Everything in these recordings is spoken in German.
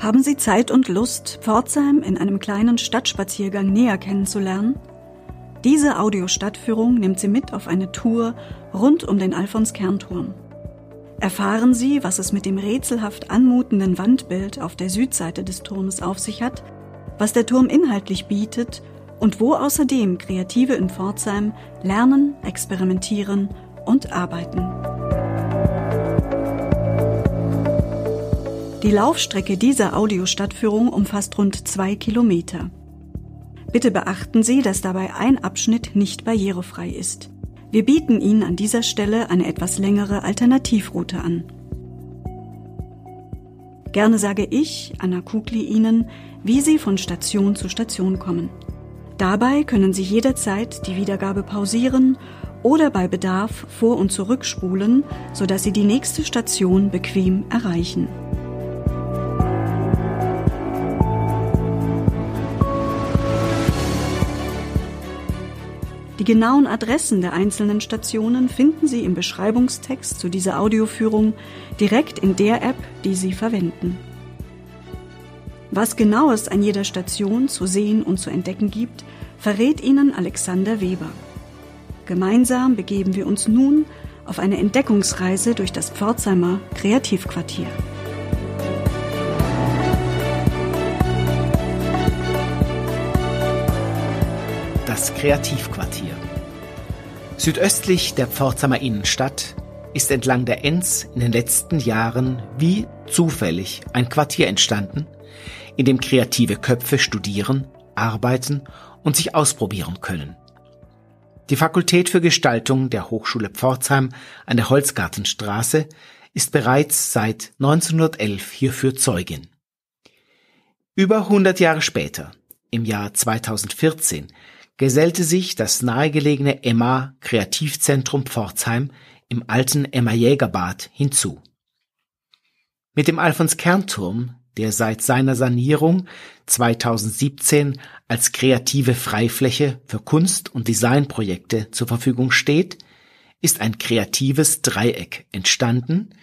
Haben Sie Zeit und Lust, Pforzheim in einem kleinen Stadtspaziergang näher kennenzulernen? Diese Audiostadtführung nimmt Sie mit auf eine Tour rund um den Alfons-Kernturm. Erfahren Sie, was es mit dem rätselhaft anmutenden Wandbild auf der Südseite des Turmes auf sich hat, was der Turm inhaltlich bietet und wo außerdem Kreative in Pforzheim lernen, experimentieren und arbeiten. Die Laufstrecke dieser Audiostadtführung umfasst rund zwei Kilometer. Bitte beachten Sie, dass dabei ein Abschnitt nicht barrierefrei ist. Wir bieten Ihnen an dieser Stelle eine etwas längere Alternativroute an. Gerne sage ich, Anna Kugli, Ihnen, wie Sie von Station zu Station kommen. Dabei können Sie jederzeit die Wiedergabe pausieren oder bei Bedarf vor- und zurückspulen, sodass Sie die nächste Station bequem erreichen. Die genauen Adressen der einzelnen Stationen finden Sie im Beschreibungstext zu dieser Audioführung direkt in der App, die Sie verwenden. Was genau es an jeder Station zu sehen und zu entdecken gibt, verrät Ihnen Alexander Weber. Gemeinsam begeben wir uns nun auf eine Entdeckungsreise durch das Pforzheimer Kreativquartier. Das Kreativquartier. Südöstlich der Pforzheimer Innenstadt ist entlang der Enz in den letzten Jahren wie zufällig ein Quartier entstanden, in dem kreative Köpfe studieren, arbeiten und sich ausprobieren können. Die Fakultät für Gestaltung der Hochschule Pforzheim an der Holzgartenstraße ist bereits seit 1911 hierfür Zeugin. Über 100 Jahre später, im Jahr 2014, gesellte sich das nahegelegene Emma Kreativzentrum Pforzheim im alten Emma Jägerbad hinzu. Mit dem Alfons Kernturm, der seit seiner Sanierung 2017 als kreative Freifläche für Kunst- und Designprojekte zur Verfügung steht, ist ein kreatives Dreieck entstanden,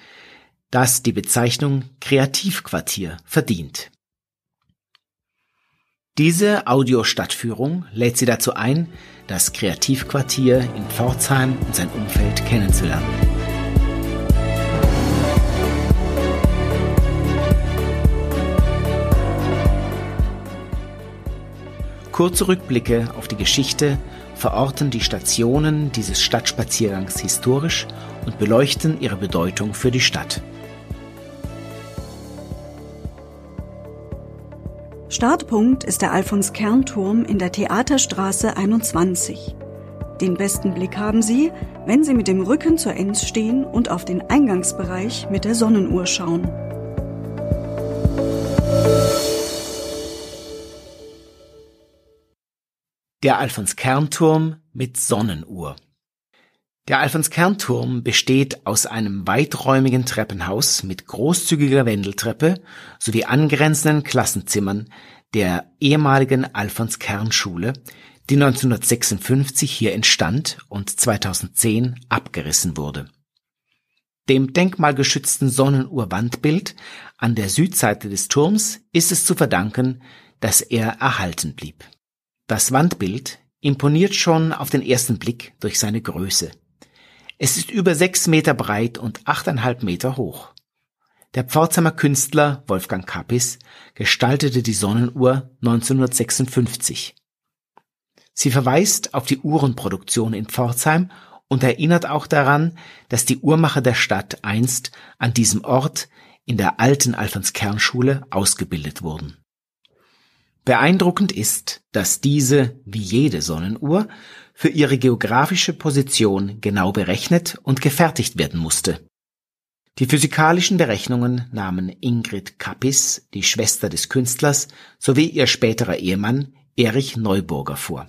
das die Bezeichnung Kreativquartier verdient. Diese Audiostadtführung lädt Sie dazu ein, das Kreativquartier in Pforzheim und sein Umfeld kennenzulernen. Kurze Rückblicke auf die Geschichte verorten die Stationen dieses Stadtspaziergangs historisch und beleuchten ihre Bedeutung für die Stadt. Startpunkt ist der Alfons-Kern-Turm in der Theaterstraße 21. Den besten Blick haben Sie, wenn Sie mit dem Rücken zur Enz stehen und auf den Eingangsbereich mit der Sonnenuhr schauen. Der Alfons-Kern-Turm mit Sonnenuhr. Der Alfons-Kern-Turm besteht aus einem weiträumigen Treppenhaus mit großzügiger Wendeltreppe sowie angrenzenden Klassenzimmern der ehemaligen Alfons-Kern-Schule, die 1956 hier entstand und 2010 abgerissen wurde. Dem denkmalgeschützten Sonnenuhrwandbild an der Südseite des Turms ist es zu verdanken, dass er erhalten blieb. Das Wandbild imponiert schon auf den ersten Blick durch seine Größe. Es ist über sechs Meter breit und achteinhalb Meter hoch. Der Pforzheimer Künstler Wolfgang Kappis gestaltete die Sonnenuhr 1956. Sie verweist auf die Uhrenproduktion in Pforzheim und erinnert auch daran, dass die Uhrmacher der Stadt einst an diesem Ort in der alten Alfons-Kern-Schule ausgebildet wurden. Beeindruckend ist, dass diese, wie jede Sonnenuhr, für ihre geografische Position genau berechnet und gefertigt werden musste. Die physikalischen Berechnungen nahmen Ingrid Kappis, die Schwester des Künstlers, sowie ihr späterer Ehemann Erich Neuburger vor.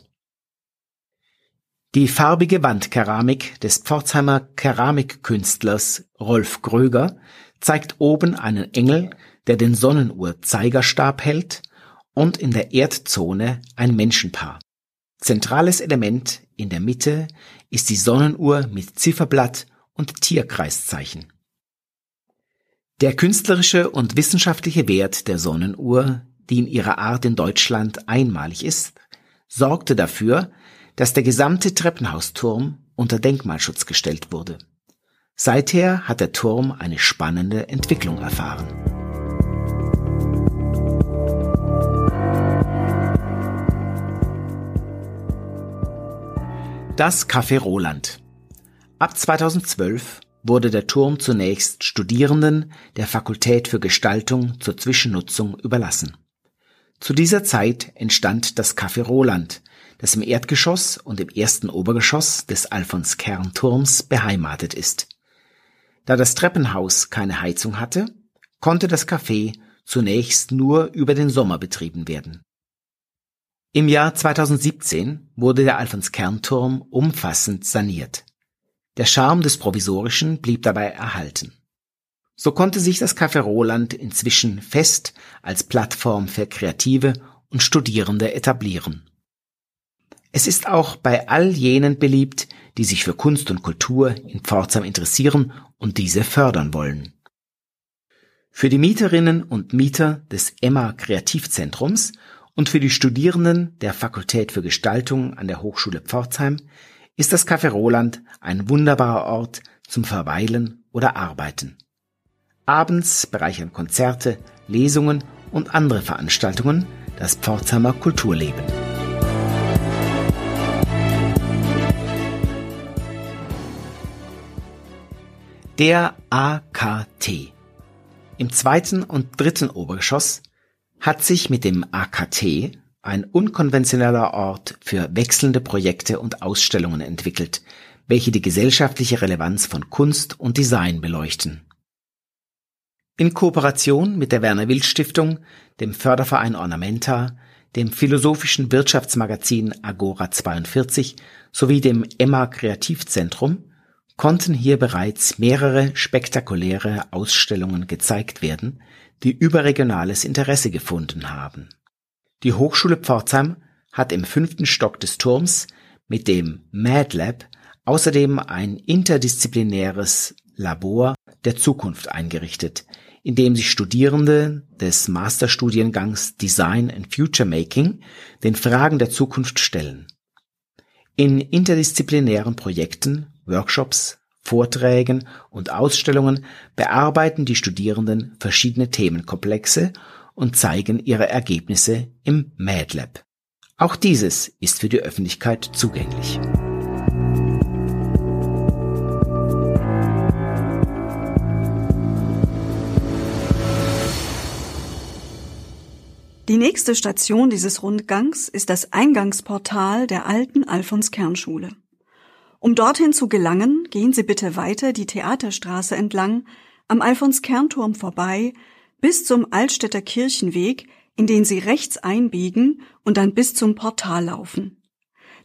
Die farbige Wandkeramik des Pforzheimer Keramikkünstlers Rolf Gröger zeigt oben einen Engel, der den Sonnenuhr-Zeigerstab hält, und in der Erdzone ein Menschenpaar. Zentrales Element in der Mitte ist die Sonnenuhr mit Zifferblatt und Tierkreiszeichen. Der künstlerische und wissenschaftliche Wert der Sonnenuhr, die in ihrer Art in Deutschland einmalig ist, sorgte dafür, dass der gesamte Treppenhausturm unter Denkmalschutz gestellt wurde. Seither hat der Turm eine spannende Entwicklung erfahren. Das Café Roland. Ab 2012 wurde der Turm zunächst Studierenden der Fakultät für Gestaltung zur Zwischennutzung überlassen. Zu dieser Zeit entstand das Café Roland, das im Erdgeschoss und im ersten Obergeschoss des Alfons Kern Turms beheimatet ist. Da das Treppenhaus keine Heizung hatte, konnte das Café zunächst nur über den Sommer betrieben werden. Im Jahr 2017 wurde der Alfons Kern Turm umfassend saniert. Der Charme des Provisorischen blieb dabei erhalten. So konnte sich das Café Roland inzwischen fest als Plattform für Kreative und Studierende etablieren. Es ist auch bei all jenen beliebt, die sich für Kunst und Kultur in Pforzheim interessieren und diese fördern wollen. Für die Mieterinnen und Mieter des Emma Kreativzentrums und für die Studierenden der Fakultät für Gestaltung an der Hochschule Pforzheim ist das Café Roland ein wunderbarer Ort zum Verweilen oder Arbeiten. Abends bereichern Konzerte, Lesungen und andere Veranstaltungen das Pforzheimer Kulturleben. Der AKT. Im zweiten und dritten Obergeschoss hat sich mit dem AKT ein unkonventioneller Ort für wechselnde Projekte und Ausstellungen entwickelt, welche die gesellschaftliche Relevanz von Kunst und Design beleuchten. In Kooperation mit der Werner Wild Stiftung, dem Förderverein Ornamenta, dem philosophischen Wirtschaftsmagazin Agora 42 sowie dem Emma Kreativzentrum konnten hier bereits mehrere spektakuläre Ausstellungen gezeigt werden, die überregionales Interesse gefunden haben. Die Hochschule Pforzheim hat im fünften Stock des Turms mit dem MadLab außerdem ein interdisziplinäres Labor der Zukunft eingerichtet, in dem sich Studierende des Masterstudiengangs Design and Future Making den Fragen der Zukunft stellen. In interdisziplinären Projekten, Workshops, Vorträgen und Ausstellungen bearbeiten die Studierenden verschiedene Themenkomplexe und zeigen ihre Ergebnisse im MadLab. Auch dieses ist für die Öffentlichkeit zugänglich. Die nächste Station dieses Rundgangs ist das Eingangsportal der alten Alfons Kernschule. Um dorthin zu gelangen, gehen Sie bitte weiter die Theaterstraße entlang, am Alfons Kernturm vorbei, bis zum Altstädter Kirchenweg, in den Sie rechts einbiegen und dann bis zum Portal laufen.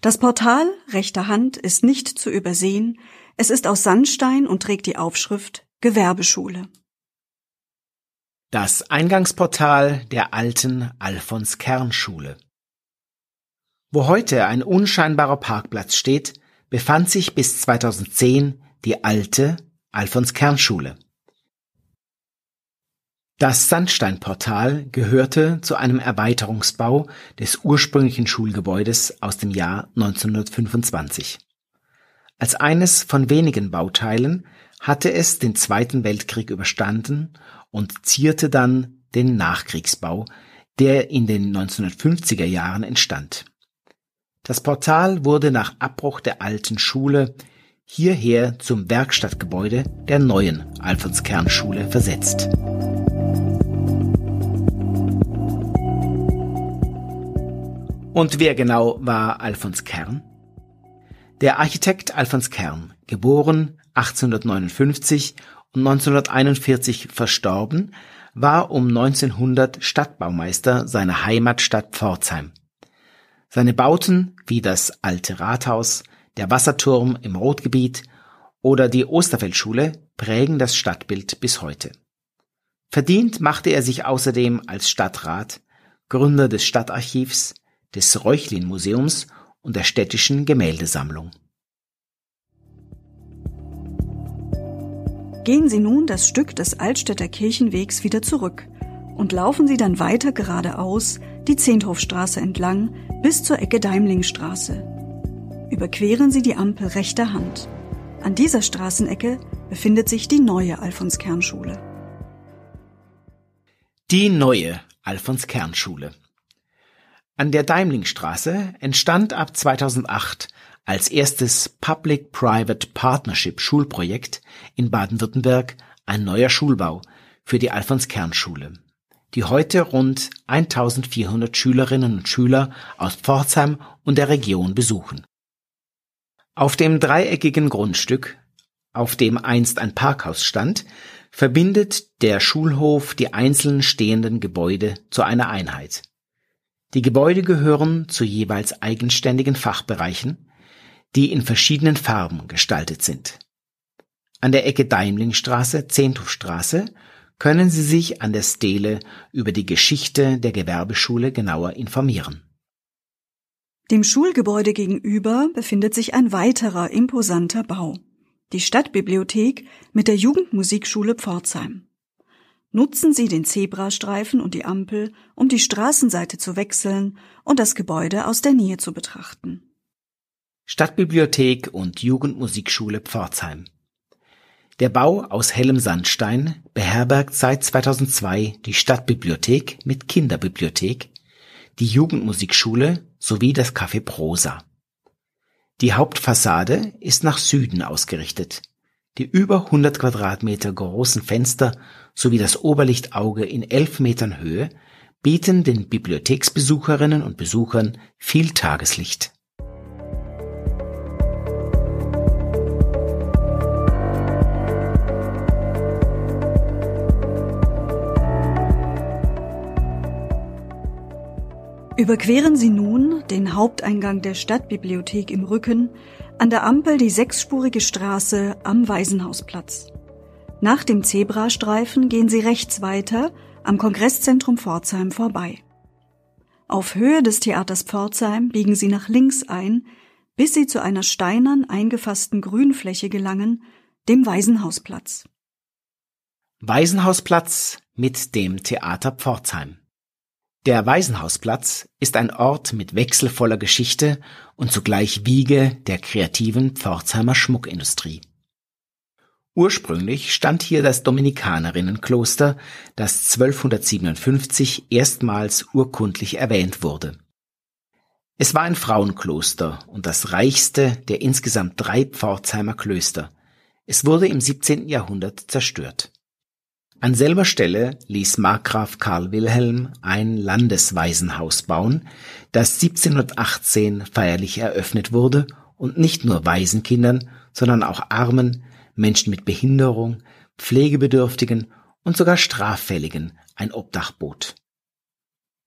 Das Portal rechter Hand ist nicht zu übersehen, es ist aus Sandstein und trägt die Aufschrift Gewerbeschule. Das Eingangsportal der alten Alfons Kernschule. Wo heute ein unscheinbarer Parkplatz steht, befand sich bis 2010 die alte Alfons Kernschule. Das Sandsteinportal gehörte zu einem Erweiterungsbau des ursprünglichen Schulgebäudes aus dem Jahr 1925. Als eines von wenigen Bauteilen hatte es den Zweiten Weltkrieg überstanden und zierte dann den Nachkriegsbau, der in den 1950er Jahren entstand. Das Portal wurde nach Abbruch der alten Schule hierher zum Werkstattgebäude der neuen Alfons Kernschule versetzt. Und wer genau war Alfons Kern? Der Architekt Alfons Kern, geboren 1859 und 1941 verstorben, war um 1900 Stadtbaumeister seiner Heimatstadt Pforzheim. Seine Bauten wie das alte Rathaus, der Wasserturm im Rotgebiet oder die Osterfeldschule prägen das Stadtbild bis heute. Verdient machte er sich außerdem als Stadtrat, Gründer des Stadtarchivs, des Reuchlin-Museums und der städtischen Gemäldesammlung. Gehen Sie nun das Stück des Altstädter Kirchenwegs wieder zurück und laufen Sie dann weiter geradeaus die Zehnthofstraße entlang bis zur Ecke Deimlingstraße. Überqueren Sie die Ampel rechter Hand. An dieser Straßenecke befindet sich die neue Alfons-Kern-Schule. Die neue Alfons-Kern-Schule. An der Daimlingstraße entstand ab 2008 als erstes Public-Private Partnership Schulprojekt in Baden-Württemberg ein neuer Schulbau für die Alfons-Kern-Schule, die heute rund 1400 Schülerinnen und Schüler aus Pforzheim und der Region besuchen. Auf dem dreieckigen Grundstück, auf dem einst ein Parkhaus stand, verbindet der Schulhof die einzeln stehenden Gebäude zu einer Einheit. Die Gebäude gehören zu jeweils eigenständigen Fachbereichen, die in verschiedenen Farben gestaltet sind. An der Ecke Daimlingstraße, Zehnthofstraße können Sie sich an der Stele über die Geschichte der Gewerbeschule genauer informieren. Dem Schulgebäude gegenüber befindet sich ein weiterer imposanter Bau, die Stadtbibliothek mit der Jugendmusikschule Pforzheim. Nutzen Sie den Zebrastreifen und die Ampel, um die Straßenseite zu wechseln und das Gebäude aus der Nähe zu betrachten. Stadtbibliothek und Jugendmusikschule Pforzheim. Der Bau aus hellem Sandstein beherbergt seit 2002 die Stadtbibliothek mit Kinderbibliothek, die Jugendmusikschule sowie das Café Prosa. Die Hauptfassade ist nach Süden ausgerichtet. Die über 100 Quadratmeter großen Fenster sowie das Oberlichtauge in elf Metern Höhe bieten den Bibliotheksbesucherinnen und Besuchern viel Tageslicht. Überqueren Sie nun den Haupteingang der Stadtbibliothek im Rücken, an der Ampel die sechsspurige Straße am Waisenhausplatz. Nach dem Zebrastreifen gehen Sie rechts weiter am Kongresszentrum Pforzheim vorbei. Auf Höhe des Theaters Pforzheim biegen Sie nach links ein, bis Sie zu einer steinern eingefassten Grünfläche gelangen, dem Waisenhausplatz. Waisenhausplatz mit dem Theater Pforzheim. Der Waisenhausplatz ist ein Ort mit wechselvoller Geschichte und zugleich Wiege der kreativen Pforzheimer Schmuckindustrie. Ursprünglich stand hier das Dominikanerinnenkloster, das 1257 erstmals urkundlich erwähnt wurde. Es war ein Frauenkloster und das reichste der insgesamt drei Pforzheimer Klöster. Es wurde im 17. Jahrhundert zerstört. An selber Stelle ließ Markgraf Karl Wilhelm ein Landeswaisenhaus bauen, das 1718 feierlich eröffnet wurde und nicht nur Waisenkindern, sondern auch Armen, Menschen mit Behinderung, Pflegebedürftigen und sogar Straffälligen ein Obdach bot.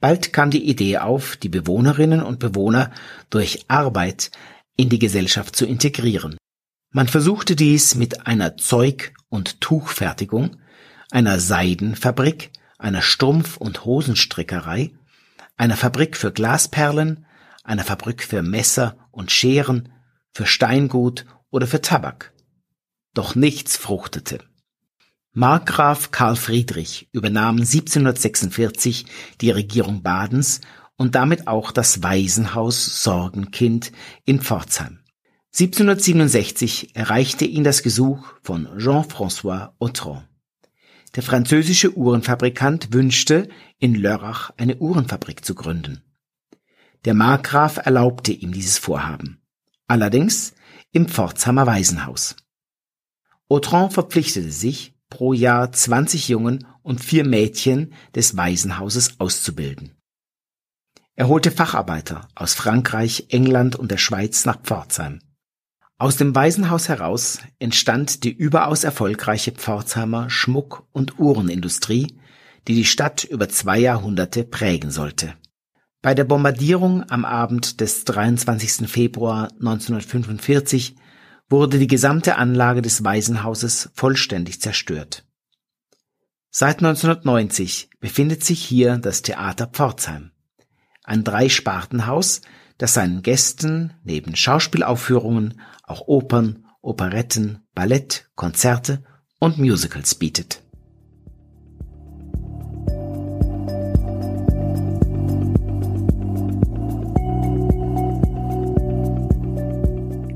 Bald kam die Idee auf, die Bewohnerinnen und Bewohner durch Arbeit in die Gesellschaft zu integrieren. Man versuchte dies mit einer Zeug- und Tuchfertigung, einer Seidenfabrik, einer Strumpf- und Hosenstrickerei, einer Fabrik für Glasperlen, einer Fabrik für Messer und Scheren, für Steingut oder für Tabak. Doch nichts fruchtete. Markgraf Karl Friedrich übernahm 1746 die Regierung Badens und damit auch das Waisenhaus Sorgenkind in Pforzheim. 1767 erreichte ihn das Gesuch von Jean-François Autran. Der französische Uhrenfabrikant wünschte, in Lörrach eine Uhrenfabrik zu gründen. Der Markgraf erlaubte ihm dieses Vorhaben. Allerdings im Pforzheimer Waisenhaus. Autran verpflichtete sich, pro Jahr 20 Jungen und vier Mädchen des Waisenhauses auszubilden. Er holte Facharbeiter aus Frankreich, England und der Schweiz nach Pforzheim. Aus dem Waisenhaus heraus entstand die überaus erfolgreiche Pforzheimer Schmuck- und Uhrenindustrie, die die Stadt über zwei Jahrhunderte prägen sollte. Bei der Bombardierung am Abend des 23. Februar 1945 wurde die gesamte Anlage des Waisenhauses vollständig zerstört. Seit 1990 befindet sich hier das Theater Pforzheim, ein Dreispartenhaus, das seinen Gästen neben Schauspielaufführungen auch Opern, Operetten, Ballett, Konzerte und Musicals bietet.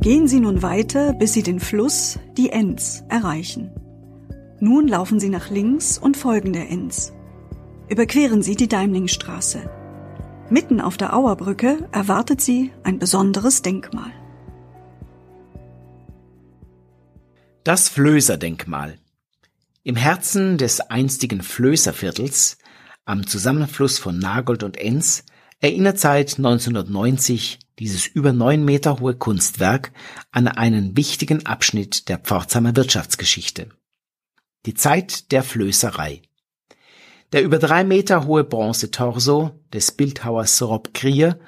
Gehen Sie nun weiter, bis Sie den Fluss, die Enz, erreichen. Nun laufen Sie nach links und folgen der Enz. Überqueren Sie die Deimlingstraße. Mitten auf der Auerbrücke erwartet Sie ein besonderes Denkmal. Das Flößer-Denkmal. Im Herzen des einstigen Flößerviertels, am Zusammenfluss von Nagold und Enz, erinnert seit 1990 dieses über neun Meter hohe Kunstwerk an einen wichtigen Abschnitt der Pforzheimer Wirtschaftsgeschichte. Die Zeit der Flößerei. Der über drei Meter hohe Bronzetorso des Bildhauers Rob Krier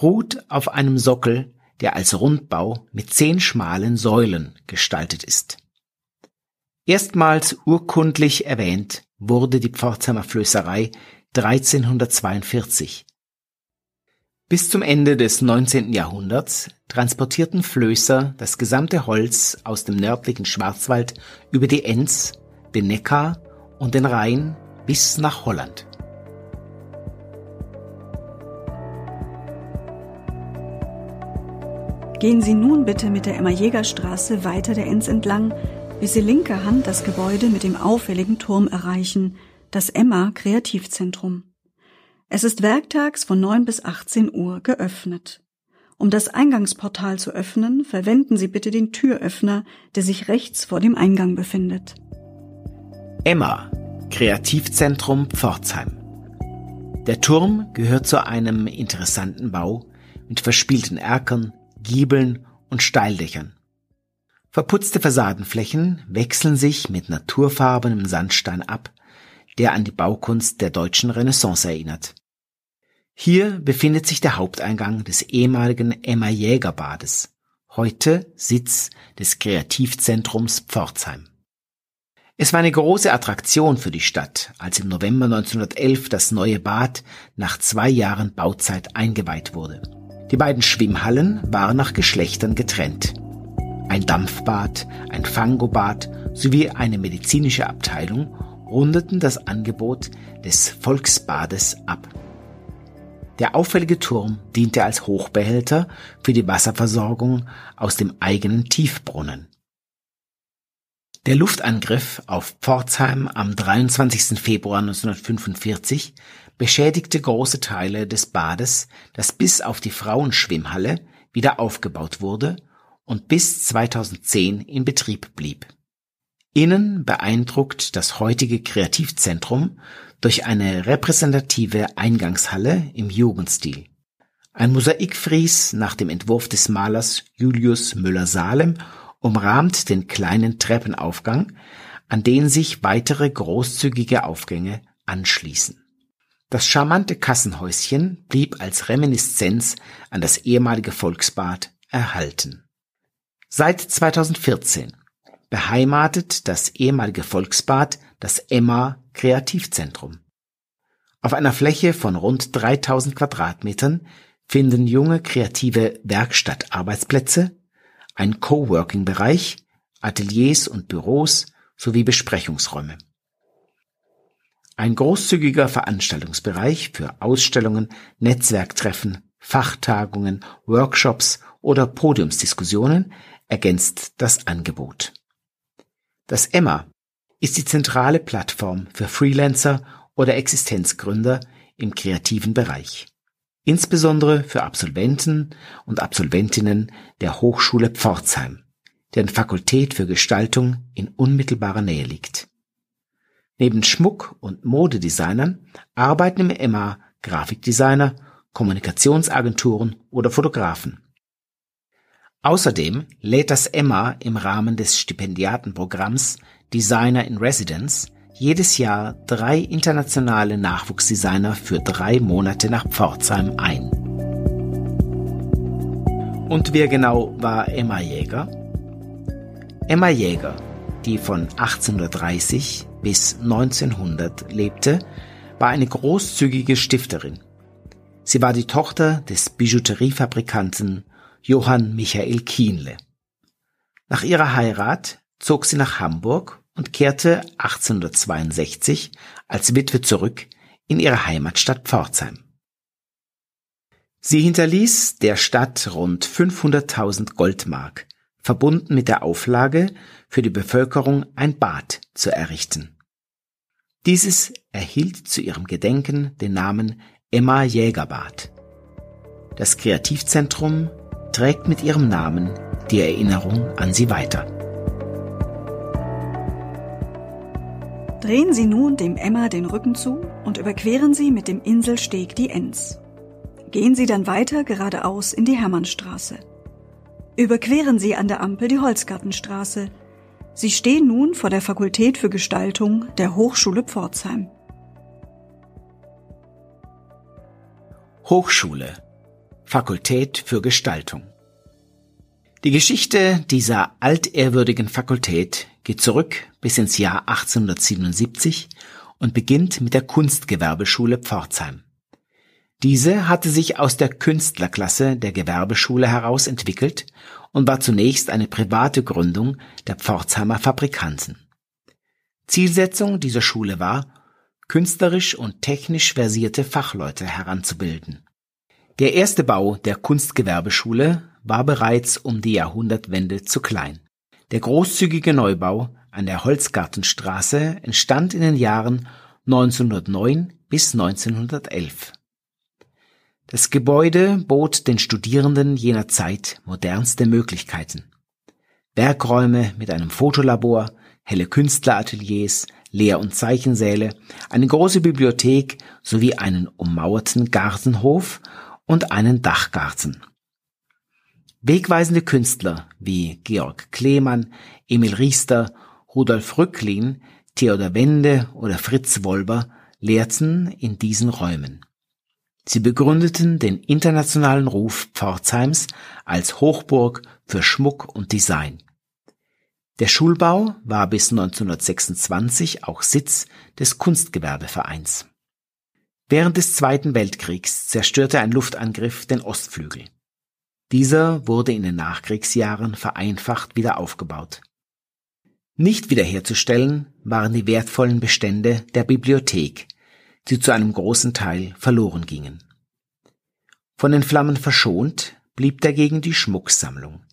ruht auf einem Sockel, der als Rundbau mit zehn schmalen Säulen gestaltet ist. Erstmals urkundlich erwähnt wurde die Pforzheimer Flößerei 1342 bis zum Ende des 19. Jahrhunderts transportierten Flößer das gesamte Holz aus dem nördlichen Schwarzwald über die Enz, den Neckar und den Rhein bis nach Holland. Gehen Sie nun bitte mit der Emma-Jäger-Straße weiter der Enz entlang, bis Sie linker Hand das Gebäude mit dem auffälligen Turm erreichen, das Emma Kreativzentrum. Es ist werktags von 9 bis 18 Uhr geöffnet. Um das Eingangsportal zu öffnen, verwenden Sie bitte den Türöffner, der sich rechts vor dem Eingang befindet. Emma, Kreativzentrum Pforzheim. Der Turm gehört zu einem interessanten Bau mit verspielten Erkern, Giebeln und Steildächern. Verputzte Fassadenflächen wechseln sich mit naturfarbenem Sandstein ab der an die Baukunst der deutschen Renaissance erinnert. Hier befindet sich der Haupteingang des ehemaligen Emma Jäger Bades, heute Sitz des Kreativzentrums Pforzheim. Es war eine große Attraktion für die Stadt, als im November 1911 das neue Bad nach zwei Jahren Bauzeit eingeweiht wurde. Die beiden Schwimmhallen waren nach Geschlechtern getrennt. Ein Dampfbad, ein Fangobad sowie eine medizinische Abteilung rundeten das Angebot des Volksbades ab. Der auffällige Turm diente als Hochbehälter für die Wasserversorgung aus dem eigenen Tiefbrunnen. Der Luftangriff auf Pforzheim am 23. Februar 1945 beschädigte große Teile des Bades, das bis auf die Frauenschwimmhalle wieder aufgebaut wurde und bis 2010 in Betrieb blieb. Innen beeindruckt das heutige Kreativzentrum durch eine repräsentative Eingangshalle im Jugendstil. Ein Mosaikfries nach dem Entwurf des Malers Julius Müller-Salem umrahmt den kleinen Treppenaufgang, an den sich weitere großzügige Aufgänge anschließen. Das charmante Kassenhäuschen blieb als Reminiszenz an das ehemalige Volksbad erhalten. Seit 2014 beheimatet das ehemalige Volksbad das Emma Kreativzentrum. Auf einer Fläche von rund 3000 Quadratmetern finden junge kreative Werkstattarbeitsplätze, ein Coworking-Bereich, Ateliers und Büros sowie Besprechungsräume. Ein großzügiger Veranstaltungsbereich für Ausstellungen, Netzwerktreffen, Fachtagungen, Workshops oder Podiumsdiskussionen ergänzt das Angebot. Das Emma ist die zentrale Plattform für Freelancer oder Existenzgründer im kreativen Bereich. Insbesondere für Absolventen und Absolventinnen der Hochschule Pforzheim, deren Fakultät für Gestaltung in unmittelbarer Nähe liegt. Neben Schmuck- und Modedesignern arbeiten im Emma Grafikdesigner, Kommunikationsagenturen oder Fotografen. Außerdem lädt das Emma im Rahmen des Stipendiatenprogramms Designer in Residence jedes Jahr drei internationale Nachwuchsdesigner für drei Monate nach Pforzheim ein. Und wer genau war Emma Jäger? Emma Jäger, die von 1830 bis 1900 lebte, war eine großzügige Stifterin. Sie war die Tochter des Bijouteriefabrikanten Johann Michael Kienle. Nach ihrer Heirat zog sie nach Hamburg und kehrte 1862 als Witwe zurück in ihre Heimatstadt Pforzheim. Sie hinterließ der Stadt rund 500.000 Goldmark, verbunden mit der Auflage, für die Bevölkerung ein Bad zu errichten. Dieses erhielt zu ihrem Gedenken den Namen Emma Jägerbad. Das Kreativzentrum trägt mit ihrem Namen die Erinnerung an sie weiter. Drehen Sie nun dem Emma den Rücken zu und überqueren Sie mit dem Inselsteg die Enz. Gehen Sie dann weiter geradeaus in die Hermannstraße. Überqueren Sie an der Ampel die Holzgartenstraße. Sie stehen nun vor der Fakultät für Gestaltung der Hochschule Pforzheim. Hochschule Fakultät für Gestaltung Die Geschichte dieser altehrwürdigen Fakultät geht zurück bis ins Jahr 1877 und beginnt mit der Kunstgewerbeschule Pforzheim. Diese hatte sich aus der Künstlerklasse der Gewerbeschule heraus entwickelt und war zunächst eine private Gründung der Pforzheimer Fabrikanten. Zielsetzung dieser Schule war, künstlerisch und technisch versierte Fachleute heranzubilden. Der erste Bau der Kunstgewerbeschule war bereits um die Jahrhundertwende zu klein. Der großzügige Neubau an der Holzgartenstraße entstand in den Jahren 1909 bis 1911. Das Gebäude bot den Studierenden jener Zeit modernste Möglichkeiten. Werkräume mit einem Fotolabor, helle Künstlerateliers, Lehr- und Zeichensäle, eine große Bibliothek sowie einen ummauerten Gartenhof und einen Dachgarten. Wegweisende Künstler wie Georg Klemann, Emil Riester, Rudolf Rücklin, Theodor Wende oder Fritz Wolber lehrten in diesen Räumen. Sie begründeten den internationalen Ruf Pforzheims als Hochburg für Schmuck und Design. Der Schulbau war bis 1926 auch Sitz des Kunstgewerbevereins. Während des Zweiten Weltkriegs zerstörte ein Luftangriff den Ostflügel. Dieser wurde in den Nachkriegsjahren vereinfacht wieder aufgebaut. Nicht wiederherzustellen waren die wertvollen Bestände der Bibliothek, die zu einem großen Teil verloren gingen. Von den Flammen verschont blieb dagegen die Schmucksammlung,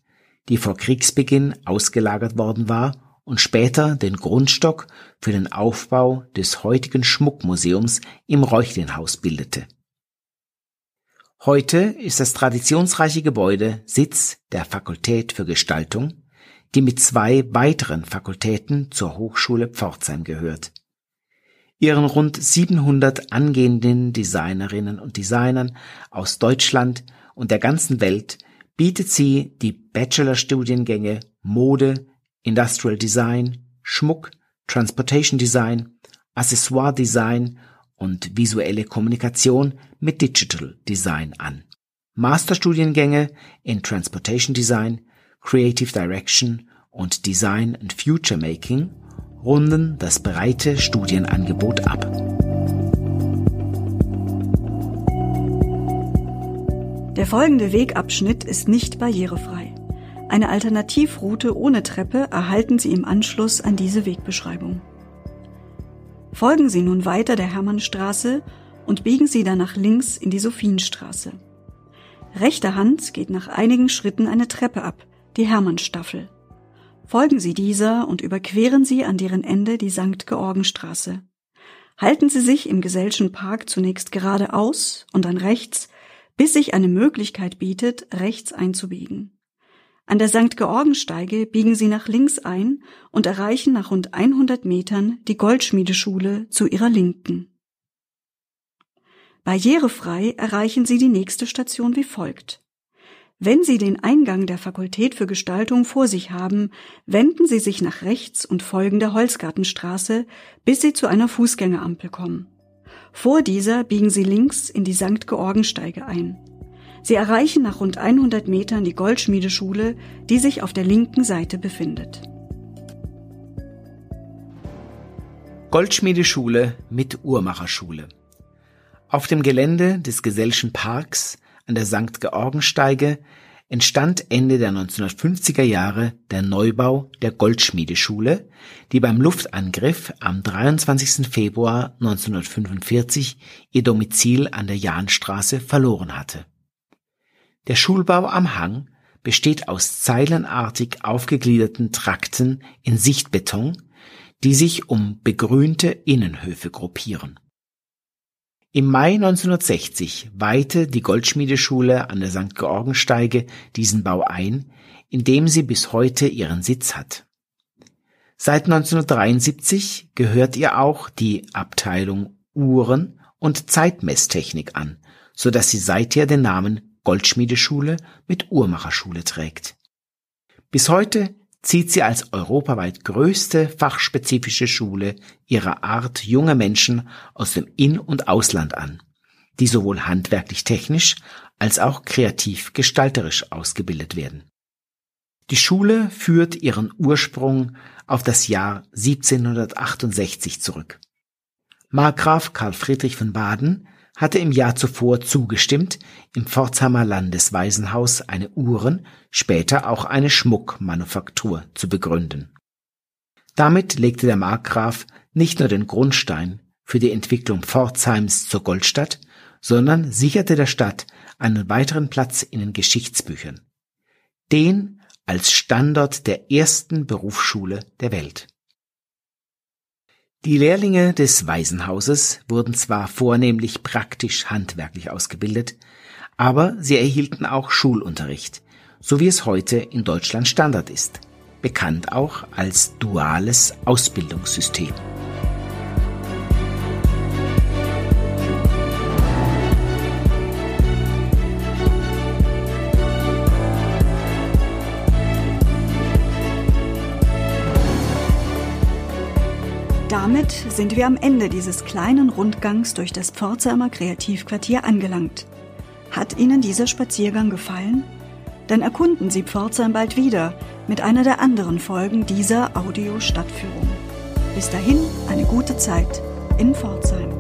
die vor Kriegsbeginn ausgelagert worden war und später den Grundstock für den Aufbau des heutigen Schmuckmuseums im Reuchlinhaus bildete. Heute ist das traditionsreiche Gebäude Sitz der Fakultät für Gestaltung, die mit zwei weiteren Fakultäten zur Hochschule Pforzheim gehört. Ihren rund 700 angehenden Designerinnen und Designern aus Deutschland und der ganzen Welt bietet sie die Bachelorstudiengänge Mode, Industrial Design, Schmuck, Transportation Design, Accessoire Design und visuelle Kommunikation mit Digital Design an. Masterstudiengänge in Transportation Design, Creative Direction und Design and Future Making runden das breite Studienangebot ab. Der folgende Wegabschnitt ist nicht barrierefrei. Eine Alternativroute ohne Treppe erhalten Sie im Anschluss an diese Wegbeschreibung. Folgen Sie nun weiter der Hermannstraße und biegen Sie dann nach links in die Sophienstraße. Rechter Hand geht nach einigen Schritten eine Treppe ab, die Hermannstaffel. Folgen Sie dieser und überqueren Sie an deren Ende die St. Georgenstraße. Halten Sie sich im Gesellschen Park zunächst geradeaus und dann rechts, bis sich eine Möglichkeit bietet, rechts einzubiegen. An der St. Georgensteige biegen Sie nach links ein und erreichen nach rund 100 Metern die Goldschmiedeschule zu Ihrer Linken. Barrierefrei erreichen Sie die nächste Station wie folgt. Wenn Sie den Eingang der Fakultät für Gestaltung vor sich haben, wenden Sie sich nach rechts und folgen der Holzgartenstraße, bis Sie zu einer Fußgängerampel kommen. Vor dieser biegen Sie links in die St. Georgensteige ein. Sie erreichen nach rund 100 Metern die Goldschmiedeschule, die sich auf der linken Seite befindet. Goldschmiedeschule mit Uhrmacherschule. Auf dem Gelände des Gesellschen Parks an der St. Georgensteige entstand Ende der 1950er Jahre der Neubau der Goldschmiedeschule, die beim Luftangriff am 23. Februar 1945 ihr Domizil an der Jahnstraße verloren hatte. Der Schulbau am Hang besteht aus zeilenartig aufgegliederten Trakten in Sichtbeton, die sich um begrünte Innenhöfe gruppieren. Im Mai 1960 weihte die Goldschmiedeschule an der St. Georgensteige diesen Bau ein, in dem sie bis heute ihren Sitz hat. Seit 1973 gehört ihr auch die Abteilung Uhren und Zeitmesstechnik an, so dass sie seither den Namen Goldschmiedeschule mit Uhrmacherschule trägt. Bis heute zieht sie als europaweit größte fachspezifische Schule ihrer Art junge Menschen aus dem In- und Ausland an, die sowohl handwerklich technisch als auch kreativ gestalterisch ausgebildet werden. Die Schule führt ihren Ursprung auf das Jahr 1768 zurück. Markgraf Karl Friedrich von Baden hatte im Jahr zuvor zugestimmt, im Pforzheimer Landeswaisenhaus eine Uhren, später auch eine Schmuckmanufaktur zu begründen. Damit legte der Markgraf nicht nur den Grundstein für die Entwicklung Pforzheims zur Goldstadt, sondern sicherte der Stadt einen weiteren Platz in den Geschichtsbüchern. Den als Standort der ersten Berufsschule der Welt. Die Lehrlinge des Waisenhauses wurden zwar vornehmlich praktisch handwerklich ausgebildet, aber sie erhielten auch Schulunterricht, so wie es heute in Deutschland Standard ist, bekannt auch als duales Ausbildungssystem. Damit sind wir am Ende dieses kleinen Rundgangs durch das Pforzheimer Kreativquartier angelangt. Hat Ihnen dieser Spaziergang gefallen? Dann erkunden Sie Pforzheim bald wieder mit einer der anderen Folgen dieser Audio-Stadtführung. Bis dahin eine gute Zeit in Pforzheim.